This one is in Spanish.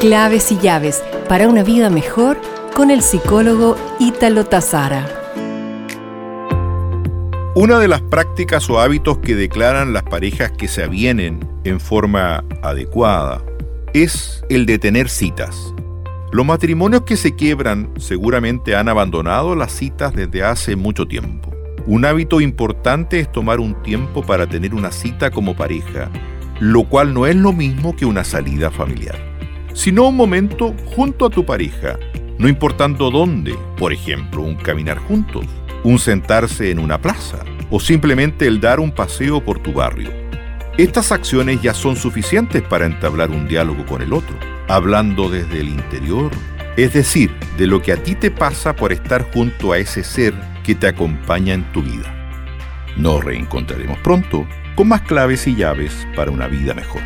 Claves y llaves para una vida mejor con el psicólogo Ítalo Tazara. Una de las prácticas o hábitos que declaran las parejas que se avienen en forma adecuada es el de tener citas. Los matrimonios que se quiebran seguramente han abandonado las citas desde hace mucho tiempo. Un hábito importante es tomar un tiempo para tener una cita como pareja, lo cual no es lo mismo que una salida familiar sino un momento junto a tu pareja, no importando dónde, por ejemplo, un caminar juntos, un sentarse en una plaza o simplemente el dar un paseo por tu barrio. Estas acciones ya son suficientes para entablar un diálogo con el otro, hablando desde el interior, es decir, de lo que a ti te pasa por estar junto a ese ser que te acompaña en tu vida. Nos reencontraremos pronto con más claves y llaves para una vida mejor.